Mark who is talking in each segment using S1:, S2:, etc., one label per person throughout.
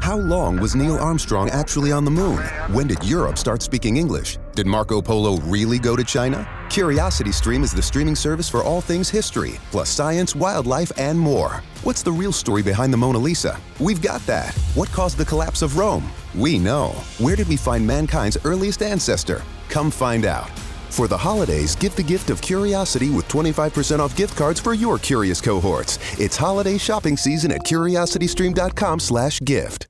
S1: How long was Neil Armstrong actually on the moon? When did Europe start speaking English? Did Marco Polo really go to China? Curiosity Stream is the streaming service for all things history, plus science, wildlife, and more. What's the real story behind the Mona Lisa? We've got that. What caused the collapse of Rome? We know. Where did we find mankind's earliest ancestor? Come find out. For the holidays, give the gift of curiosity with 25% off gift cards for your curious cohorts. It's holiday shopping season at curiositystream.com/gift.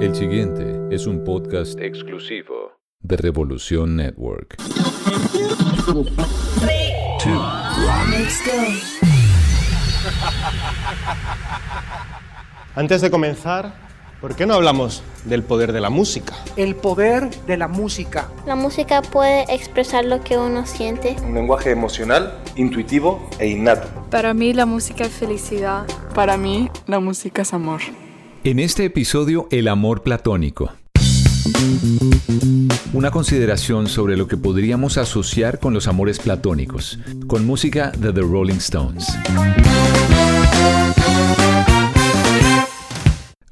S2: El siguiente es un podcast exclusivo de Revolución Network.
S3: Antes de comenzar, ¿por qué no hablamos del poder de la música?
S4: El poder de la música.
S5: La música puede expresar lo que uno siente.
S6: Un lenguaje emocional, intuitivo e innato.
S7: Para mí la música es felicidad.
S8: Para mí la música es amor.
S2: En este episodio, el amor platónico. Una consideración sobre lo que podríamos asociar con los amores platónicos, con música de The Rolling Stones.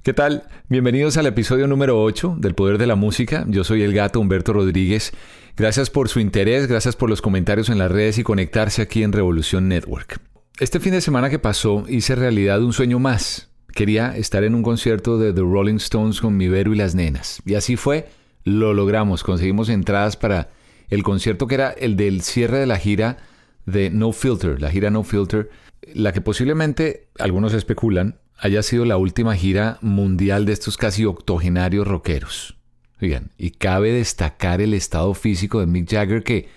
S2: ¿Qué tal? Bienvenidos al episodio número 8 del Poder de la Música. Yo soy el gato Humberto Rodríguez. Gracias por su interés, gracias por los comentarios en las redes y conectarse aquí en Revolución Network. Este fin de semana que pasó hice realidad un sueño más. Quería estar en un concierto de The Rolling Stones con mi Vero y las nenas. Y así fue, lo logramos. Conseguimos entradas para el concierto que era el del cierre de la gira de No Filter, la gira No Filter, la que posiblemente, algunos especulan, haya sido la última gira mundial de estos casi octogenarios rockeros. Y cabe destacar el estado físico de Mick Jagger que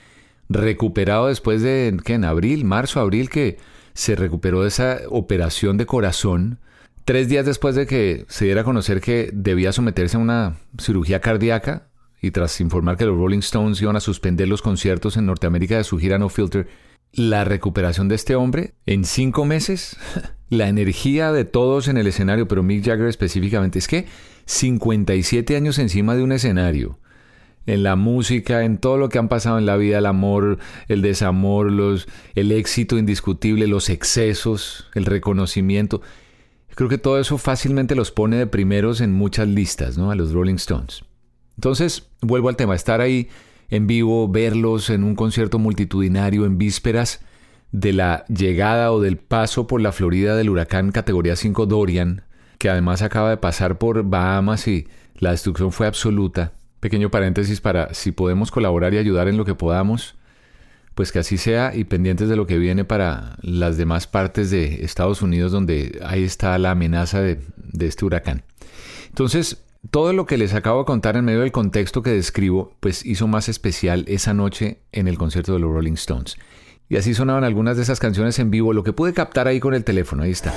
S2: recuperado después de, ¿qué? En abril, marzo, abril, que se recuperó de esa operación de corazón, tres días después de que se diera a conocer que debía someterse a una cirugía cardíaca y tras informar que los Rolling Stones iban a suspender los conciertos en Norteamérica de su gira No Filter, la recuperación de este hombre en cinco meses, la energía de todos en el escenario, pero Mick Jagger específicamente, es que 57 años encima de un escenario, en la música, en todo lo que han pasado en la vida, el amor, el desamor, los, el éxito indiscutible, los excesos, el reconocimiento. Creo que todo eso fácilmente los pone de primeros en muchas listas, ¿no? A los Rolling Stones. Entonces, vuelvo al tema, estar ahí en vivo, verlos en un concierto multitudinario en vísperas de la llegada o del paso por la Florida del huracán categoría 5 Dorian, que además acaba de pasar por Bahamas y la destrucción fue absoluta. Pequeño paréntesis para si podemos colaborar y ayudar en lo que podamos, pues que así sea y pendientes de lo que viene para las demás partes de Estados Unidos donde ahí está la amenaza de, de este huracán. Entonces, todo lo que les acabo de contar en medio del contexto que describo, pues hizo más especial esa noche en el concierto de los Rolling Stones. Y así sonaban algunas de esas canciones en vivo, lo que pude captar ahí con el teléfono, ahí está.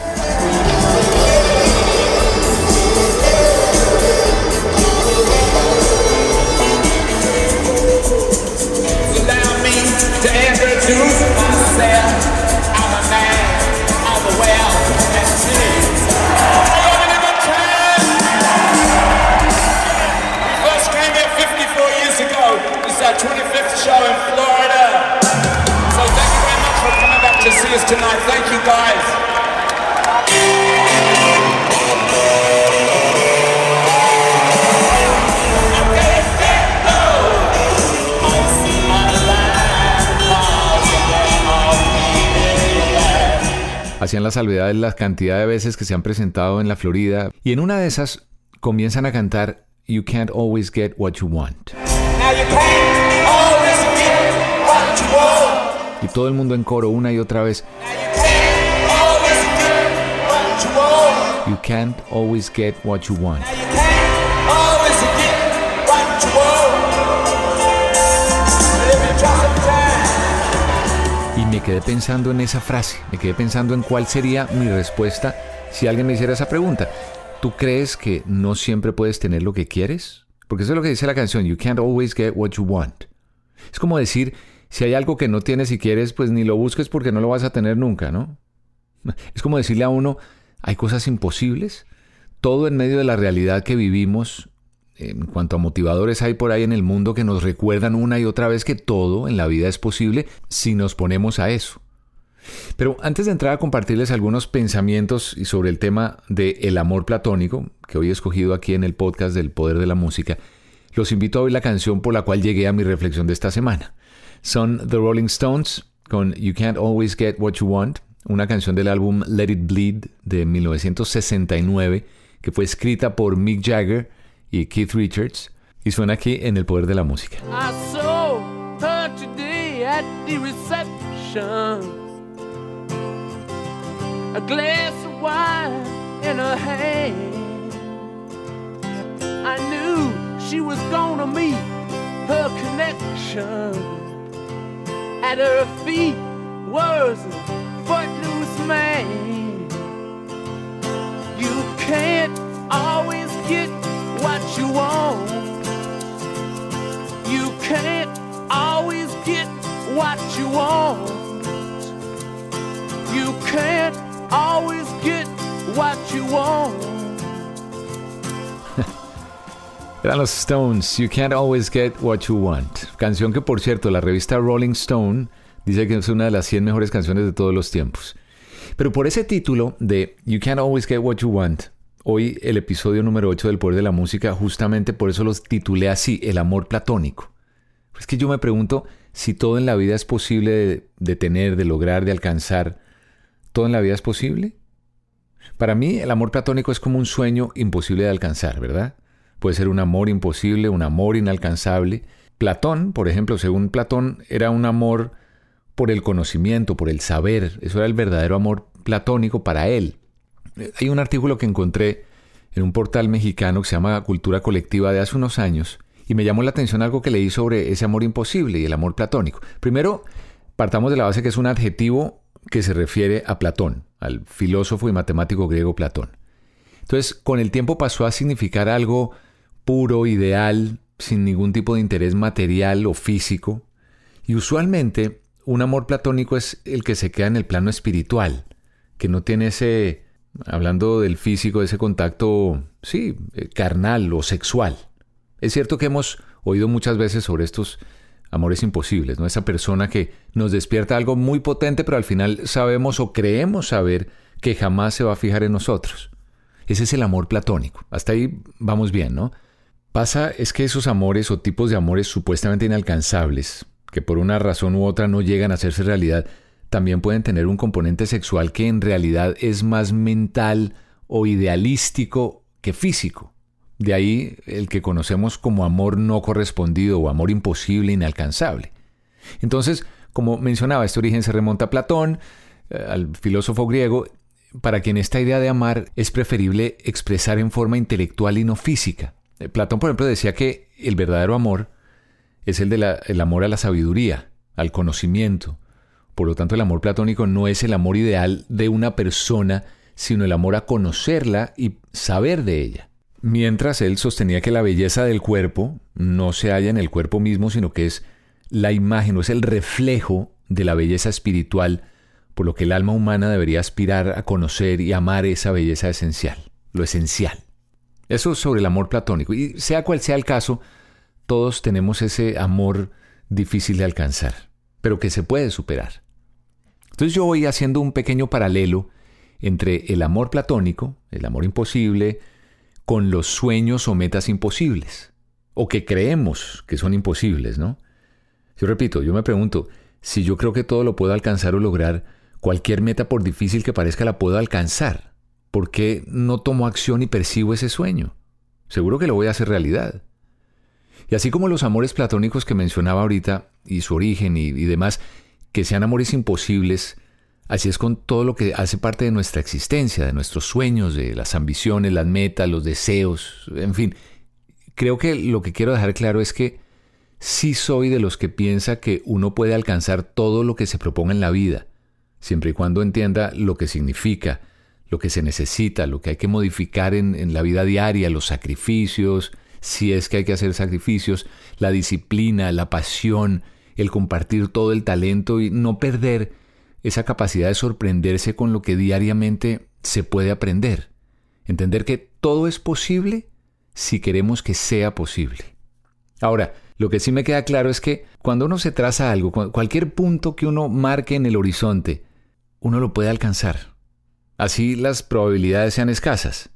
S2: Hacían la salvedad de la cantidad de veces que se han presentado en la Florida y en una de esas comienzan a cantar You Can't Always Get What You Want. Y todo el mundo en coro una y otra vez. You can't always get what you want. Y me quedé pensando en esa frase, me quedé pensando en cuál sería mi respuesta si alguien me hiciera esa pregunta. ¿Tú crees que no siempre puedes tener lo que quieres? Porque eso es lo que dice la canción, You can't always get what you want. Es como decir, si hay algo que no tienes y quieres, pues ni lo busques porque no lo vas a tener nunca, ¿no? Es como decirle a uno, hay cosas imposibles. Todo en medio de la realidad que vivimos, en cuanto a motivadores hay por ahí en el mundo que nos recuerdan una y otra vez que todo en la vida es posible si nos ponemos a eso. Pero antes de entrar a compartirles algunos pensamientos y sobre el tema del el amor platónico, que hoy he escogido aquí en el podcast del Poder de la Música, los invito a oír la canción por la cual llegué a mi reflexión de esta semana. Son The Rolling Stones con You Can't Always Get What You Want, una canción del álbum Let It Bleed de 1969 que fue escrita por Mick Jagger y Keith Richards y suena aquí en El Poder de la Música.
S9: I saw her today at the reception. A glass of wine in her hand. I knew she was gonna meet her connection. At her feet was a footloose man. You can't always get what you want. You can't always get what you want. You can't always get what you want.
S2: Eran los Stones, You Can't Always Get What You Want. Canción que, por cierto, la revista Rolling Stone dice que es una de las 100 mejores canciones de todos los tiempos. Pero por ese título de You Can't Always Get What You Want, hoy el episodio número 8 del Poder de la Música, justamente por eso los titulé así, El amor platónico. Es que yo me pregunto si todo en la vida es posible de, de tener, de lograr, de alcanzar. ¿Todo en la vida es posible? Para mí el amor platónico es como un sueño imposible de alcanzar, ¿verdad? Puede ser un amor imposible, un amor inalcanzable. Platón, por ejemplo, según Platón, era un amor por el conocimiento, por el saber. Eso era el verdadero amor platónico para él. Hay un artículo que encontré en un portal mexicano que se llama Cultura Colectiva de hace unos años y me llamó la atención algo que leí sobre ese amor imposible y el amor platónico. Primero, partamos de la base que es un adjetivo que se refiere a Platón, al filósofo y matemático griego Platón. Entonces, con el tiempo pasó a significar algo puro, ideal, sin ningún tipo de interés material o físico. Y usualmente un amor platónico es el que se queda en el plano espiritual, que no tiene ese, hablando del físico, ese contacto, sí, eh, carnal o sexual. Es cierto que hemos oído muchas veces sobre estos amores imposibles, ¿no? Esa persona que nos despierta algo muy potente, pero al final sabemos o creemos saber que jamás se va a fijar en nosotros. Ese es el amor platónico. Hasta ahí vamos bien, ¿no? Pasa es que esos amores o tipos de amores supuestamente inalcanzables, que por una razón u otra no llegan a hacerse realidad, también pueden tener un componente sexual que en realidad es más mental o idealístico que físico. De ahí el que conocemos como amor no correspondido o amor imposible, inalcanzable. Entonces, como mencionaba, este origen se remonta a Platón, eh, al filósofo griego, para quien esta idea de amar es preferible expresar en forma intelectual y no física. Eh, Platón, por ejemplo, decía que el verdadero amor es el del amor a la sabiduría, al conocimiento. Por lo tanto, el amor platónico no es el amor ideal de una persona, sino el amor a conocerla y saber de ella. Mientras él sostenía que la belleza del cuerpo no se halla en el cuerpo mismo, sino que es la imagen o es el reflejo de la belleza espiritual, por lo que el alma humana debería aspirar a conocer y amar esa belleza esencial, lo esencial. Eso es sobre el amor platónico. Y sea cual sea el caso, todos tenemos ese amor difícil de alcanzar, pero que se puede superar. Entonces yo voy haciendo un pequeño paralelo entre el amor platónico, el amor imposible, con los sueños o metas imposibles, o que creemos que son imposibles, ¿no? Yo repito, yo me pregunto, si yo creo que todo lo puedo alcanzar o lograr, cualquier meta por difícil que parezca la puedo alcanzar? ¿Por qué no tomo acción y percibo ese sueño? Seguro que lo voy a hacer realidad. Y así como los amores platónicos que mencionaba ahorita, y su origen y, demás, que sean amores imposibles, así es con todo lo que hace parte de nuestra existencia, de nuestros sueños, de las ambiciones, las metas, los deseos, en fin. Creo que lo que quiero dejar claro es que sí soy de los que piensa que uno puede alcanzar todo lo que se proponga en la vida, siempre y cuando entienda lo que significa, lo que se necesita, lo que hay que modificar en, en la vida diaria, los sacrificios, si es que hay que hacer sacrificios, la disciplina, la pasión, el compartir todo el talento y no perder esa capacidad de sorprenderse con lo que diariamente se puede aprender. Entender que todo es posible si queremos que sea posible. Ahora, lo que sí me queda claro es que cuando uno se traza algo, cualquier punto que uno marque en el horizonte, uno lo puede alcanzar. Así las probabilidades sean escasas.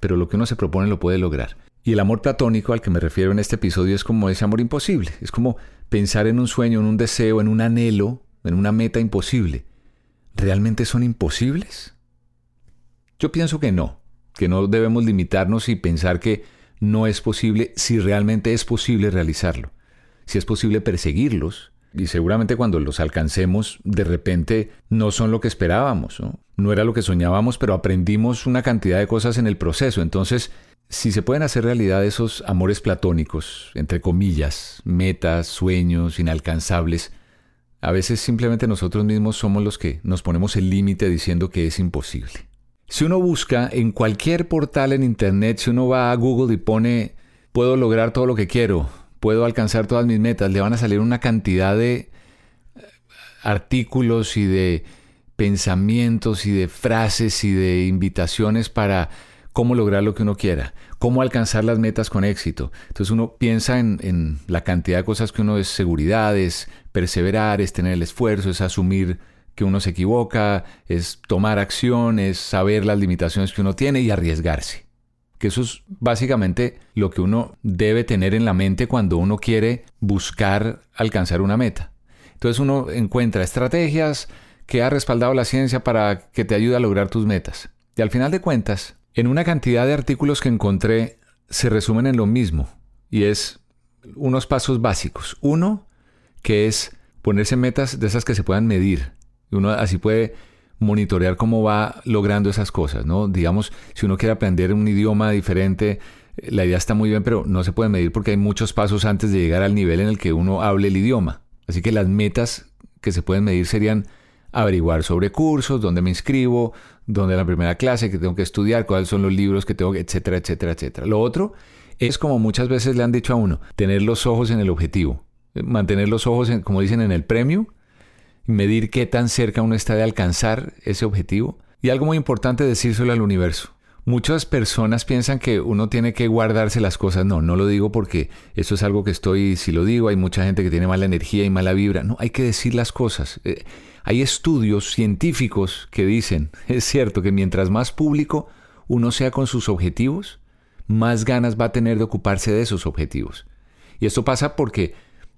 S2: Pero lo que uno se propone lo puede lograr. Y el amor platónico al que me refiero en este episodio es como ese amor imposible. Es como pensar en un sueño, en un deseo, en un anhelo, en una meta imposible. ¿Realmente son imposibles? Yo pienso que no, que no debemos limitarnos y pensar que no es posible si realmente es posible realizarlo. Si es posible perseguirlos, y seguramente cuando los alcancemos, de repente no son lo que esperábamos, ¿no? no era lo que soñábamos, pero aprendimos una cantidad de cosas en el proceso. Entonces, si se pueden hacer realidad esos amores platónicos, entre comillas, metas, sueños inalcanzables, a veces simplemente nosotros mismos somos los que nos ponemos el límite diciendo que es imposible. Si uno busca en cualquier portal en Internet, si uno va a Google y pone puedo lograr todo lo que quiero, puedo alcanzar todas mis metas, le van a salir una cantidad de artículos y de pensamientos y de frases y de invitaciones para cómo lograr lo que uno quiera, cómo alcanzar las metas con éxito. Entonces uno piensa en, la cantidad de cosas que uno es seguridad, es perseverar, es tener el esfuerzo, es asumir que uno se equivoca, es tomar acción, es saber las limitaciones que uno tiene y arriesgarse. Que eso es básicamente lo que uno debe tener en la mente cuando uno quiere buscar alcanzar una meta. Entonces uno encuentra estrategias que ha respaldado la ciencia para que te ayude a lograr tus metas. Y al final de cuentas, en una cantidad de artículos que encontré se resumen en lo mismo, y es unos pasos básicos. Uno, que es ponerse metas de esas que se puedan medir. Uno así puede monitorear cómo va logrando esas cosas, ¿no? Digamos, si uno quiere aprender un idioma diferente, la idea está muy bien, pero no se puede medir porque hay muchos pasos antes de llegar al nivel en el que uno hable el idioma. Así que las metas que se pueden medir serían averiguar sobre cursos, dónde me inscribo, dónde la primera clase que tengo que estudiar, cuáles son los libros que tengo, etcétera, etcétera, etcétera. Lo otro es como muchas veces le han dicho a uno, tener los ojos en el objetivo, mantener los ojos, como dicen, en el premio, medir qué tan cerca uno está de alcanzar ese objetivo. Y algo muy importante decírselo al universo. Muchas personas piensan que uno tiene que guardarse las cosas. No, no lo digo porque eso es algo que estoy, si lo digo, hay mucha gente que tiene mala energía y mala vibra. No, hay que decir las cosas. Eh, hay estudios científicos que dicen, es cierto, que mientras más público uno sea con sus objetivos, más ganas va a tener de ocuparse de esos objetivos. Y esto pasa porque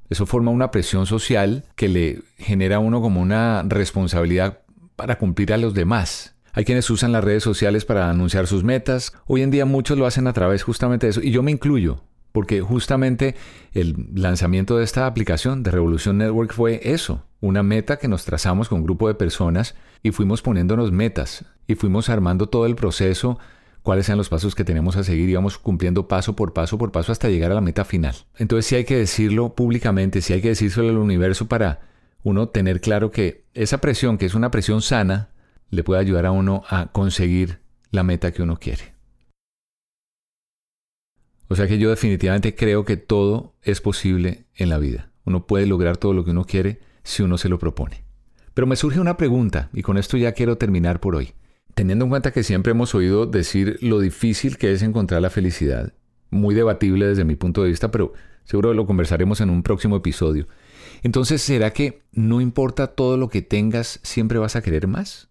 S2: eso forma una presión social que le genera a uno como una responsabilidad para cumplir a los demás. Hay quienes usan las redes sociales para anunciar sus metas. Hoy en día muchos lo hacen a través justamente de eso. Y yo me incluyo porque justamente el lanzamiento de esta aplicación de Revolución Network fue eso, una meta que nos trazamos con un grupo de personas y fuimos poniéndonos metas y fuimos armando todo el proceso, cuáles eran los pasos que tenemos a seguir, íbamos cumpliendo paso por paso por paso hasta llegar a la meta final. Entonces sí hay que decirlo públicamente, sí hay que decírselo al universo para uno tener claro que esa presión, que es una presión sana, le puede ayudar a uno a conseguir la meta que uno quiere. O sea que yo definitivamente creo que todo es posible en la vida. Uno puede lograr todo lo que uno quiere si uno se lo propone. Pero me surge una pregunta, y con esto ya quiero terminar por hoy. Teniendo en cuenta que siempre hemos oído decir lo difícil que es encontrar la felicidad, muy debatible desde mi punto de vista, pero seguro lo conversaremos en un próximo episodio. Entonces, ¿será que no importa todo lo que tengas, siempre vas a querer más?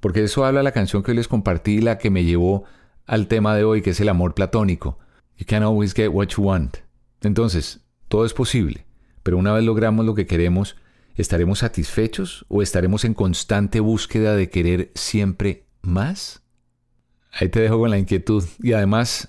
S2: Porque eso habla la canción que hoy les compartí, la que me llevó al tema de hoy, que es el amor platónico. You can always get what you want. Entonces, todo es posible, pero una vez logramos lo que queremos, ¿Estaremos satisfechos o estaremos en constante búsqueda de querer siempre más? Ahí te dejo con la inquietud. Y además,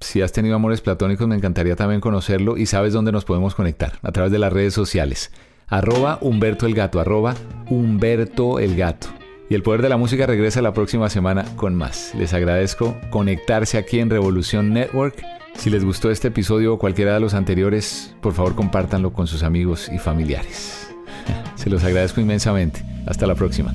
S2: si has tenido amores platónicos, me encantaría también conocerlo y sabes dónde nos podemos conectar, a través de las redes sociales. Arroba Humberto el Gato, arroba Humberto el Gato. Y el poder de la música regresa la próxima semana con más. Les agradezco conectarse aquí en Revolución Network. Si les gustó este episodio o cualquiera de los anteriores, por favor compártanlo con sus amigos y familiares. Se los agradezco inmensamente. Hasta la próxima.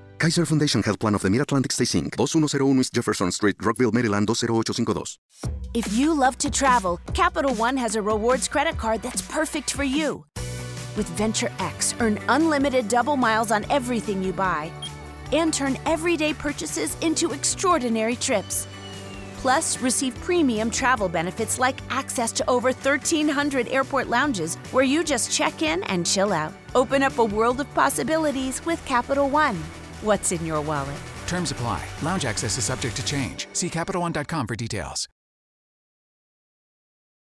S1: Kaiser Foundation Health Plan of the Mid-Atlantic Stay Inc., 2101 East Jefferson Street, Rockville, Maryland, 20852.
S10: If you love to travel, Capital One has a rewards credit card that's perfect for you. With Venture X, earn unlimited double miles on everything you buy and turn everyday purchases into extraordinary trips. Plus, receive premium travel benefits like access to over 1,300 airport lounges where you just check in and chill out. Open up a world of possibilities with Capital One. What's in your wallet?
S11: Terms apply. Lounge access is subject to change. See CapitalOne.com for details.